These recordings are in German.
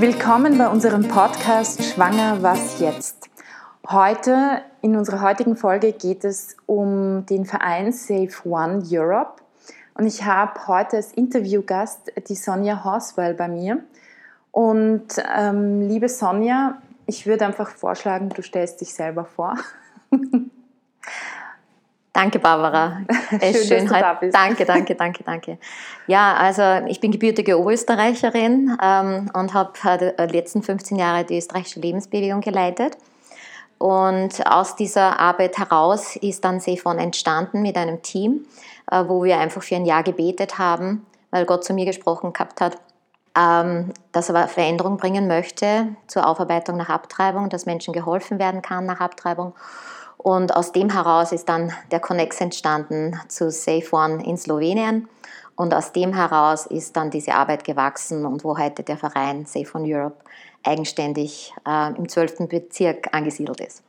Willkommen bei unserem Podcast Schwanger, was jetzt? Heute, in unserer heutigen Folge, geht es um den Verein Safe One Europe. Und ich habe heute als Interviewgast die Sonja Horswell bei mir. Und ähm, liebe Sonja, ich würde einfach vorschlagen, du stellst dich selber vor. Danke, Barbara. Es ist schön, schön dass du da bist. Danke, danke, danke, danke. Ja, also ich bin gebürtige Oberösterreicherin ähm, und habe äh, die letzten 15 Jahre die österreichische Lebensbewegung geleitet. Und aus dieser Arbeit heraus ist dann Sefon entstanden mit einem Team, äh, wo wir einfach für ein Jahr gebetet haben, weil Gott zu mir gesprochen gehabt hat, ähm, dass er Veränderung bringen möchte zur Aufarbeitung nach Abtreibung, dass Menschen geholfen werden kann nach Abtreibung. Und aus dem heraus ist dann der Connex entstanden zu Safe One in Slowenien. Und aus dem heraus ist dann diese Arbeit gewachsen und wo heute der Verein Safe One Europe eigenständig äh, im 12. Bezirk angesiedelt ist.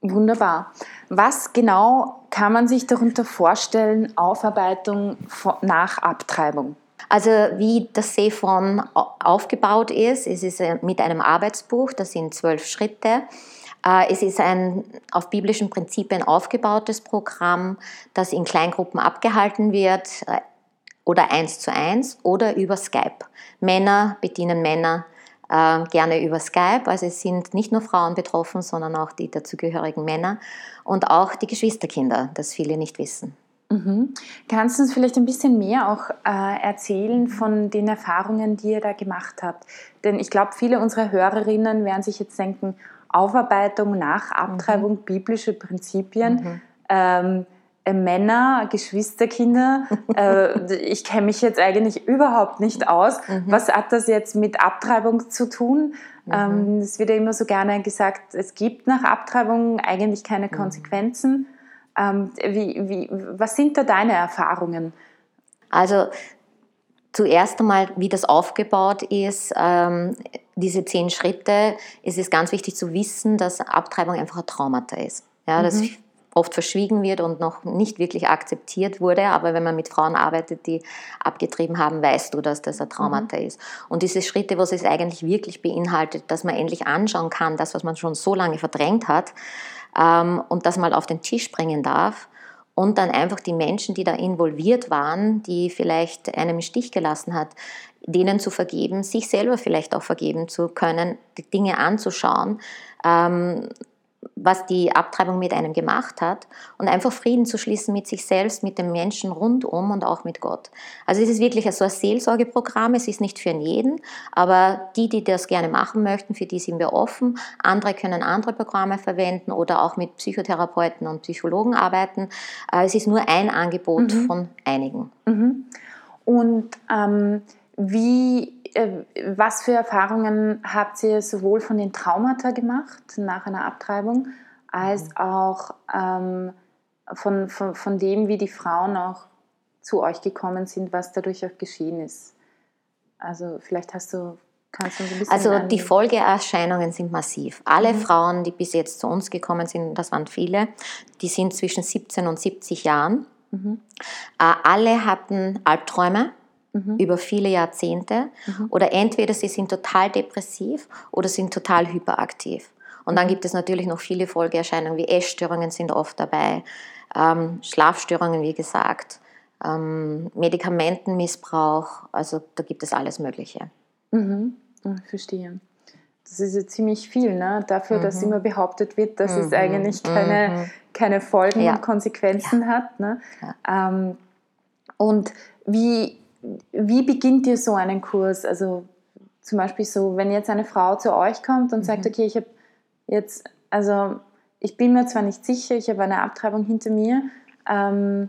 Wunderbar. Was genau kann man sich darunter vorstellen, Aufarbeitung nach Abtreibung? Also wie das Safe aufgebaut ist, es ist äh, mit einem Arbeitsbuch, das sind zwölf Schritte. Äh, es ist ein auf biblischen Prinzipien aufgebautes Programm, das in Kleingruppen abgehalten wird äh, oder eins zu eins oder über Skype. Männer bedienen Männer gerne über Skype. Also es sind nicht nur Frauen betroffen, sondern auch die dazugehörigen Männer und auch die Geschwisterkinder, das viele nicht wissen. Mhm. Kannst du uns vielleicht ein bisschen mehr auch äh, erzählen von den Erfahrungen, die ihr da gemacht habt? Denn ich glaube, viele unserer Hörerinnen werden sich jetzt denken, Aufarbeitung nach Abtreibung, mhm. biblische Prinzipien, mhm. ähm, äh, Männer, Geschwisterkinder, äh, ich kenne mich jetzt eigentlich überhaupt nicht aus. Mhm. Was hat das jetzt mit Abtreibung zu tun? Mhm. Ähm, es wird ja immer so gerne gesagt, es gibt nach Abtreibung eigentlich keine mhm. Konsequenzen. Ähm, wie, wie, was sind da deine Erfahrungen? Also zuerst einmal, wie das aufgebaut ist, ähm, diese zehn Schritte. Es ist ganz wichtig zu wissen, dass Abtreibung einfach ein Traumata ist. Ja, das mhm. oft verschwiegen wird und noch nicht wirklich akzeptiert wurde. Aber wenn man mit Frauen arbeitet, die abgetrieben haben, weißt du, dass das ein Traumata mhm. ist. Und diese Schritte, was es eigentlich wirklich beinhaltet, dass man endlich anschauen kann, das, was man schon so lange verdrängt hat, ähm, und das mal auf den Tisch bringen darf und dann einfach die Menschen, die da involviert waren, die vielleicht einem im Stich gelassen hat, denen zu vergeben, sich selber vielleicht auch vergeben zu können, die Dinge anzuschauen, ähm, was die Abtreibung mit einem gemacht hat und einfach Frieden zu schließen mit sich selbst, mit den Menschen rundum und auch mit Gott. Also es ist wirklich so ein Seelsorgeprogramm, es ist nicht für jeden, aber die, die das gerne machen möchten, für die sind wir offen. Andere können andere Programme verwenden oder auch mit Psychotherapeuten und Psychologen arbeiten. Äh, es ist nur ein Angebot mhm. von einigen. Mhm. Und ähm, wie was für Erfahrungen habt ihr sowohl von den Traumata gemacht nach einer Abtreibung, als mhm. auch ähm, von, von, von dem, wie die Frauen auch zu euch gekommen sind, was dadurch auch geschehen ist? Also vielleicht hast du Kannst du ein bisschen also die Folgeerscheinungen sind massiv. Alle mhm. Frauen, die bis jetzt zu uns gekommen sind, das waren viele, die sind zwischen 17 und 70 Jahren. Mhm. Äh, alle hatten Albträume mhm. über viele Jahrzehnte. Mhm. Oder entweder sie sind total depressiv oder sind total hyperaktiv. Und dann mhm. gibt es natürlich noch viele Folgeerscheinungen, wie Essstörungen sind oft dabei, ähm, Schlafstörungen, wie gesagt, ähm, Medikamentenmissbrauch, also da gibt es alles Mögliche. Mhm. Ich verstehe. Das ist ja ziemlich viel, ne? dafür, mhm. dass immer behauptet wird, dass mhm. es eigentlich keine, mhm. keine Folgen ja. und Konsequenzen ja. hat. Ne? Ja. Ähm, und wie, wie beginnt ihr so einen Kurs? Also zum Beispiel so, wenn jetzt eine Frau zu euch kommt und mhm. sagt, okay, ich habe jetzt, also ich bin mir zwar nicht sicher, ich habe eine Abtreibung hinter mir, ähm,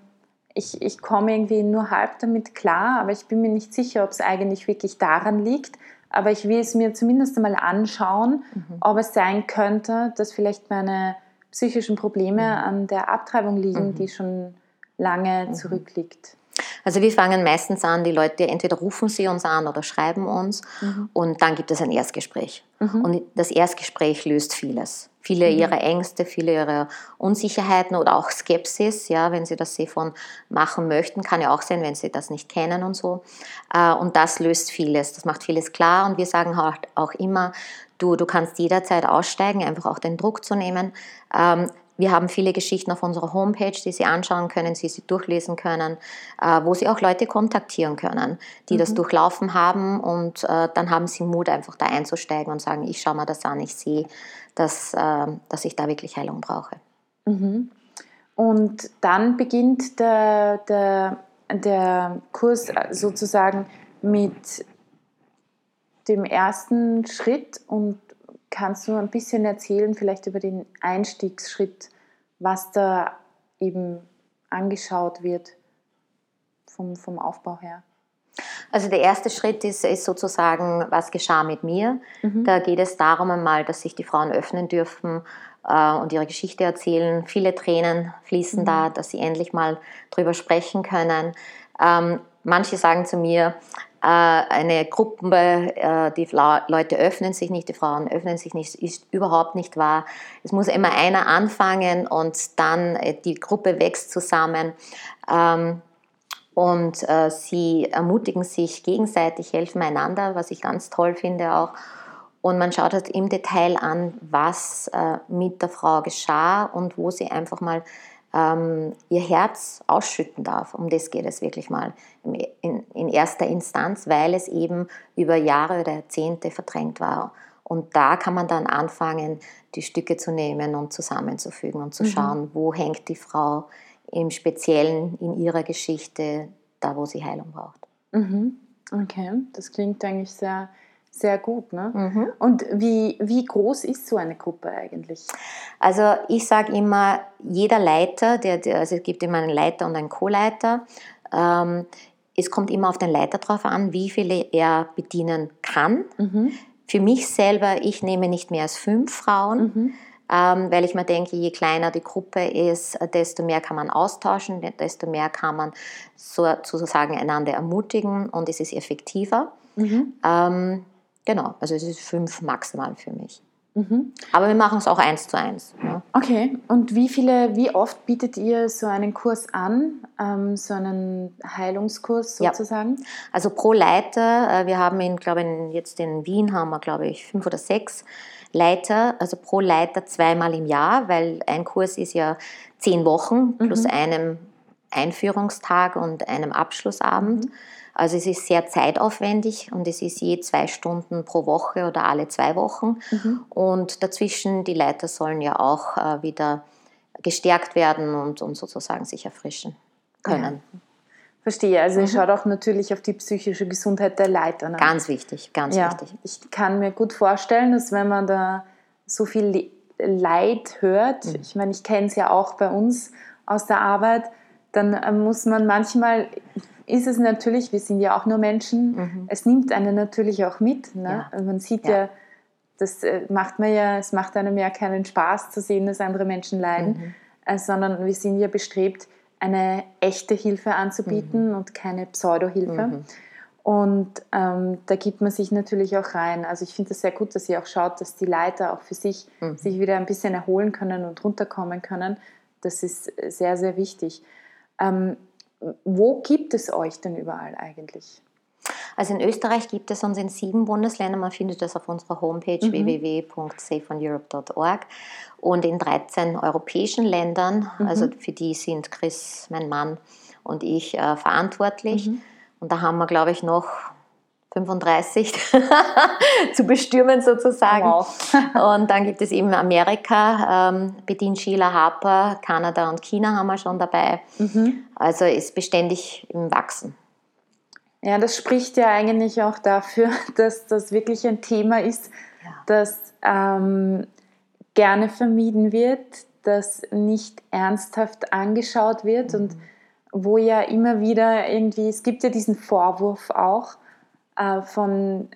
ich, ich komme irgendwie nur halb damit klar, aber ich bin mir nicht sicher, ob es eigentlich wirklich daran liegt. Aber ich will es mir zumindest einmal anschauen, mhm. ob es sein könnte, dass vielleicht meine psychischen Probleme mhm. an der Abtreibung liegen, mhm. die schon lange mhm. zurückliegt. Also wir fangen meistens an, die Leute entweder rufen sie uns an oder schreiben uns mhm. und dann gibt es ein Erstgespräch. Mhm. Und das Erstgespräch löst vieles. Viele mhm. ihrer Ängste, viele ihrer Unsicherheiten oder auch Skepsis, ja, wenn sie das von machen möchten, kann ja auch sein, wenn sie das nicht kennen und so. Äh, und das löst vieles, das macht vieles klar und wir sagen halt auch immer, du, du kannst jederzeit aussteigen, einfach auch den Druck zu nehmen. Ähm, wir haben viele Geschichten auf unserer Homepage, die Sie anschauen können, die Sie durchlesen können, äh, wo Sie auch Leute kontaktieren können, die mhm. das durchlaufen haben und äh, dann haben Sie Mut, einfach da einzusteigen und sagen, ich schaue mir das an, ich sehe, dass, äh, dass ich da wirklich Heilung brauche. Mhm. Und dann beginnt der, der, der Kurs sozusagen mit dem ersten Schritt und Kannst du ein bisschen erzählen, vielleicht über den Einstiegsschritt, was da eben angeschaut wird vom, vom Aufbau her? Also der erste Schritt ist, ist sozusagen, was geschah mit mir. Mhm. Da geht es darum einmal, dass sich die Frauen öffnen dürfen äh, und ihre Geschichte erzählen. Viele Tränen fließen mhm. da, dass sie endlich mal drüber sprechen können. Ähm, manche sagen zu mir, eine Gruppe, äh, die Leute öffnen sich nicht, die Frauen öffnen sich nicht, ist überhaupt nicht wahr. Es muss immer einer anfangen und dann äh, die Gruppe wächst zusammen. Ähm, und sie ermutigen sich gegenseitig, helfen einander, was ich ganz toll finde auch. Und man schaut halt im Detail an, was mit der Frau geschah und wo sie einfach mal ähm, ihr Herz ausschütten darf. Um das geht es wirklich mal in, in erster Instanz, weil es eben über Jahre oder Jahrzehnte verdrängt war. Und da kann man dann anfangen, die Stücke zu nehmen und zusammenzufügen und zu mhm. schauen, wo hängt die Frau im Speziellen in ihrer Geschichte, da wo sie Heilung braucht. Mhm. Okay, das klingt eigentlich sehr sehr gut. Ne? Mhm. Und wie, wie groß ist so eine Gruppe eigentlich? Also ich sage immer, jeder Leiter, der, der, also es gibt immer einen Leiter und einen Co-Leiter, ähm, es kommt immer auf den Leiter drauf an, wie viele er bedienen kann. Mhm. Für mich selber, ich nehme nicht mehr als fünf Frauen. Mhm. Ähm, weil ich mir denke, je kleiner die Gruppe ist, desto mehr kann man austauschen, desto mehr kann man sozusagen einander ermutigen und es ist effektiver. Mhm. Ähm, Genau, also es ist fünf maximal für mich. Mhm. Aber wir machen es auch eins zu eins. Ja. Okay, und wie viele, wie oft bietet ihr so einen Kurs an, ähm, so einen Heilungskurs sozusagen? Ja. Also pro Leiter, äh, wir haben in, glaube ich, jetzt in Wien haben wir, glaube ich, fünf oder sechs Leiter, also pro Leiter zweimal im Jahr, weil ein Kurs ist ja zehn Wochen plus mhm. einem Einführungstag und einem Abschlussabend. Mhm. Also es ist sehr zeitaufwendig und es ist je zwei Stunden pro Woche oder alle zwei Wochen. Mhm. Und dazwischen, die Leiter sollen ja auch äh, wieder gestärkt werden und, und sozusagen sich erfrischen können. Ja. Verstehe, also mhm. ich schaue auch natürlich auf die psychische Gesundheit der Leiter. Ne? Ganz wichtig, ganz ja, wichtig. Ich kann mir gut vorstellen, dass wenn man da so viel Leid hört, mhm. ich meine, ich kenne es ja auch bei uns aus der Arbeit, dann äh, muss man manchmal ist es natürlich, wir sind ja auch nur Menschen, mhm. es nimmt einen natürlich auch mit. Ne? Ja. Man sieht ja. ja. das äh, macht man ja, es macht einem ja keinen Spaß zu sehen, dass andere Menschen leiden, mhm. äh, sondern wir sind ja bestrebt, eine echte Hilfe anzubieten mhm. und keine Pseudo-Hilfe. Mhm. Und ähm, da gibt man sich natürlich auch rein. Also ich finde es sehr gut, dass ihr auch schaut, dass die Leiter auch für sich mhm. sich wieder ein bisschen erholen können und runterkommen können. Das ist sehr, sehr wichtig. Ähm, wo gibt es euch denn überall eigentlich? Also in Österreich gibt es uns in sieben Bundesländern, man findet das auf unserer Homepage mhm. www.safeoneurope.org und in 13 europäischen Ländern, mhm. also für die sind Chris, mein Mann und ich äh, verantwortlich. Mhm. Und da haben wir, glaube ich, noch 35 zu bestürmen sozusagen. Wow. und dann gibt es eben Amerika, ähm, bedient Sheila Harper, Kanada und China haben wir schon dabei. Mhm. Also ist beständig im Wachsen. Ja, das spricht ja eigentlich auch dafür, dass das wirklich ein Thema ist, ja. das ähm, gerne vermieden wird, das nicht ernsthaft angeschaut wird mhm. und wo ja immer wieder irgendwie, es gibt ja diesen Vorwurf auch, äh, von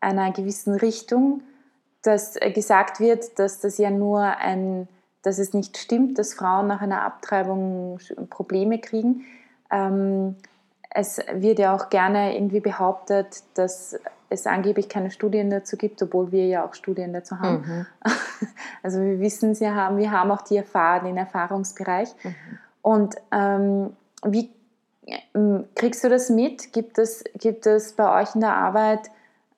einer gewissen Richtung, dass äh, gesagt wird, dass das ja nur ein, dass es nicht stimmt, dass Frauen nach einer Abtreibung Probleme kriegen. Ähm, es wird ja auch gerne irgendwie behauptet, dass es angeblich keine Studien dazu gibt, obwohl wir ja auch Studien dazu haben. Mhm. Also wir wissen es ja haben, wir haben auch die Erfahrung, den Erfahrungsbereich. Mhm. Und ähm, wie kriegst du das mit? Gibt es, gibt es bei euch in der Arbeit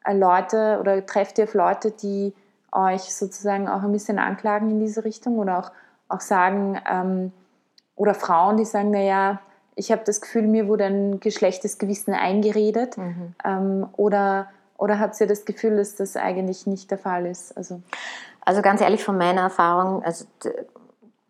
äh, Leute oder trefft ihr auf Leute, die euch sozusagen auch ein bisschen anklagen in diese Richtung oder auch, auch sagen, ähm, oder Frauen, die sagen, naja, ich habe das Gefühl, mir wurde ein geschlechtes Gewissen eingeredet mhm. ähm, oder oder habt ihr das Gefühl, dass das eigentlich nicht der Fall ist? Also, also ganz ehrlich, von meiner Erfahrung, also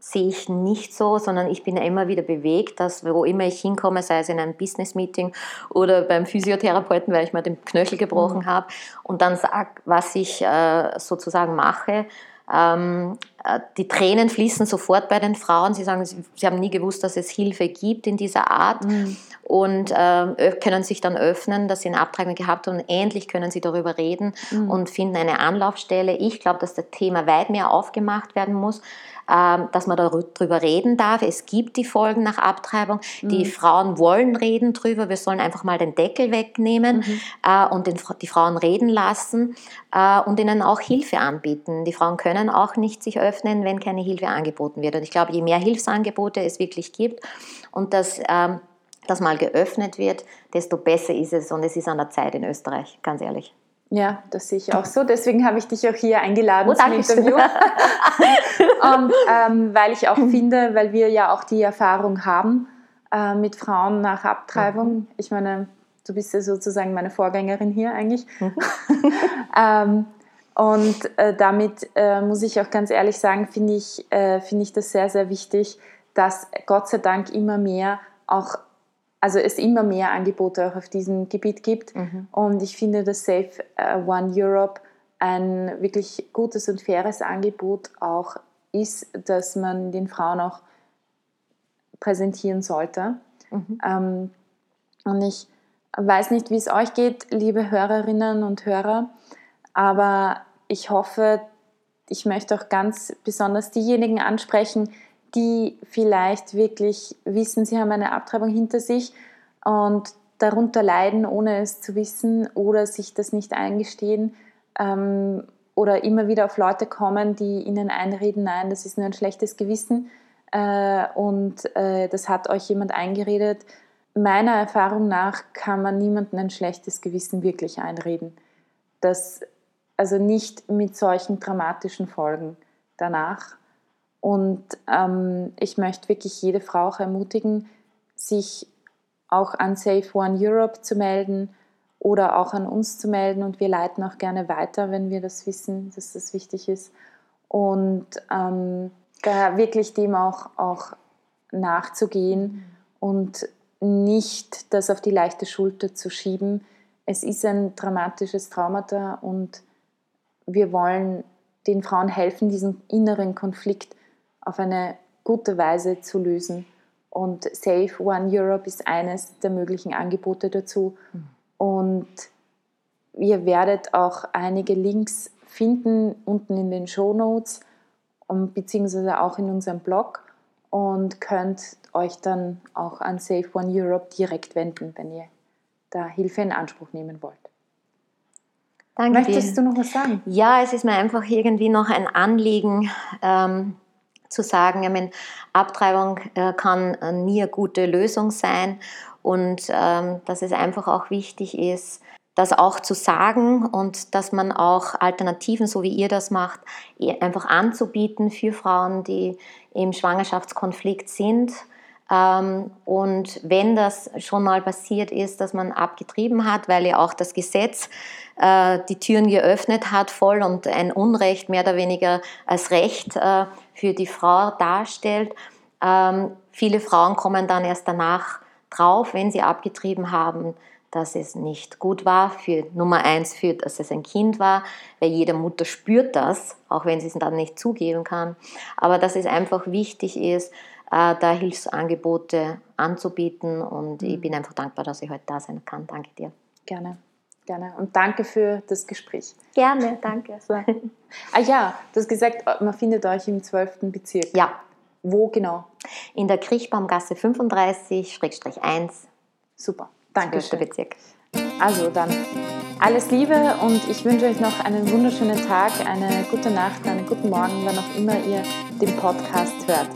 sehe ich nicht so, sondern ich bin ja immer wieder bewegt, dass wo immer ich hinkomme, sei es in einem Business-Meeting oder beim Physiotherapeuten, weil ich mir den Knöchel gebrochen mhm. habe und dann sage, was ich äh, sozusagen mache, ähm, äh, die Tränen fließen sofort bei den Frauen. Sie sagen, sie, sie, haben nie gewusst, dass es Hilfe gibt in dieser Art mhm. und äh, können sich dann öffnen, dass sie eine Abtreibung gehabt haben und endlich können sie darüber reden mhm. und finden eine Anlaufstelle. Ich glaube, dass das Thema weit mehr aufgemacht werden muss. Ähm, dass man darüber reden darf. Es gibt die Folgen nach Abtreibung. Die mhm. Frauen wollen reden drüber. Wir sollen einfach mal den Deckel wegnehmen mhm. Äh, und die Frauen reden lassen äh, und ihnen auch Hilfe anbieten. Die Frauen können auch nicht sich öffnen, wenn keine Hilfe angeboten wird. Und ich glaube, je mehr Hilfsangebote es wirklich gibt und das ähm, das mal geöffnet wird, desto besser ist es und es ist an der Zeit in Österreich, ganz ehrlich. Ja, das sehe ich auch so. Deswegen habe ich dich auch hier eingeladen oh, zum Interview. und ähm, weil ich auch finde, weil wir ja auch die Erfahrung haben äh, mit Frauen nach Abtreibung. Mhm. Ich meine, du bist ja sozusagen meine Vorgängerin hier eigentlich. Mhm. ähm, und äh, damit äh, muss ich auch ganz ehrlich sagen, finde ich, äh, find ich das sehr, sehr wichtig, dass Gott sei Dank immer mehr auch also es immer mehr Angebote auch auf diesem Gebiet gibt. Mhm. Und ich finde, dass Safe äh, One Europe ein wirklich gutes und faires Angebot auch ist, dass man den Frauen auch präsentieren sollte. Mhm. Ähm, und ich weiß nicht, wie es euch geht, liebe Hörerinnen und Hörer, aber ich hoffe, ich möchte auch ganz besonders diejenigen ansprechen, die vielleicht wirklich wissen, sie haben eine Abtreibung hinter sich und darunter leiden, ohne es zu wissen oder sich das nicht eingestehen ähm, oder immer wieder auf Leute kommen, die ihnen einreden, nein, das ist nur ein schlechtes Gewissen äh, und äh, das hat euch jemand eingeredet. Meiner Erfahrung nach kann man niemandem ein schlechtes Gewissen wirklich einreden. Das, also nicht mit solchen dramatischen Folgen danach. Und ähm, ich möchte wirklich jede Frau auch ermutigen, sich auch an Safe One Europe zu melden oder auch an uns zu melden. Und wir leiten auch gerne weiter, wenn wir das wissen, dass das wichtig ist. Und ähm, da wirklich dem auch, auch nachzugehen und nicht das auf die leichte Schulter zu schieben. Es ist ein dramatisches Traumata und wir wollen den Frauen helfen, diesen inneren Konflikt auf eine gute Weise zu lösen. Und Save One Europe ist eines der möglichen Angebote dazu. Mhm. Und ihr werdet auch einige Links finden unten in den Show Notes beziehungsweise auch in unserem Blog und könnt euch dann auch an Save One Europe direkt wenden, wenn ihr da Hilfe in Anspruch nehmen wollt. Danke Möchtest dir. du noch was sagen? Ja, es ist mir einfach irgendwie noch ein Anliegen, ähm, zu sagen, ich meine, Abtreibung äh, kann äh, nie eine gute Lösung sein und ähm, dass es einfach auch wichtig ist, das auch zu sagen und dass man auch Alternativen, so wie ihr das macht, einfach anzubieten für Frauen, die im Schwangerschaftskonflikt sind. Ähm, und wenn das schon mal passiert ist, dass man abgetrieben hat, weil ja auch das Gesetz äh, die Türen geöffnet hat, voll und ein Unrecht mehr oder weniger als Recht für die Frau darstellt. Ähm, viele Frauen kommen dann erst danach drauf, wenn sie abgetrieben haben, dass es nicht gut war. Für Nummer eins, für, dass es ein Kind war, weil jede Mutter spürt das, auch wenn sie es dann nicht zugeben kann. Aber dass es einfach wichtig ist, äh, da Hilfsangebote anzubieten. Und ich mhm. bin einfach dankbar, dass ich heute da sein kann. Danke dir. Gerne. Gerne. Und danke für das Gespräch. Gerne, danke. So. Ah ja, du hast gesagt, man findet euch im 12. Bezirk. Ja. Wo genau? In der Kriechbaumgasse 35-1. Super, danke schön. Bezirk. Also dann alles Liebe und ich wünsche euch noch einen wunderschönen Tag, eine gute Nacht, einen guten Morgen, wann auch immer ihr den Podcast hört.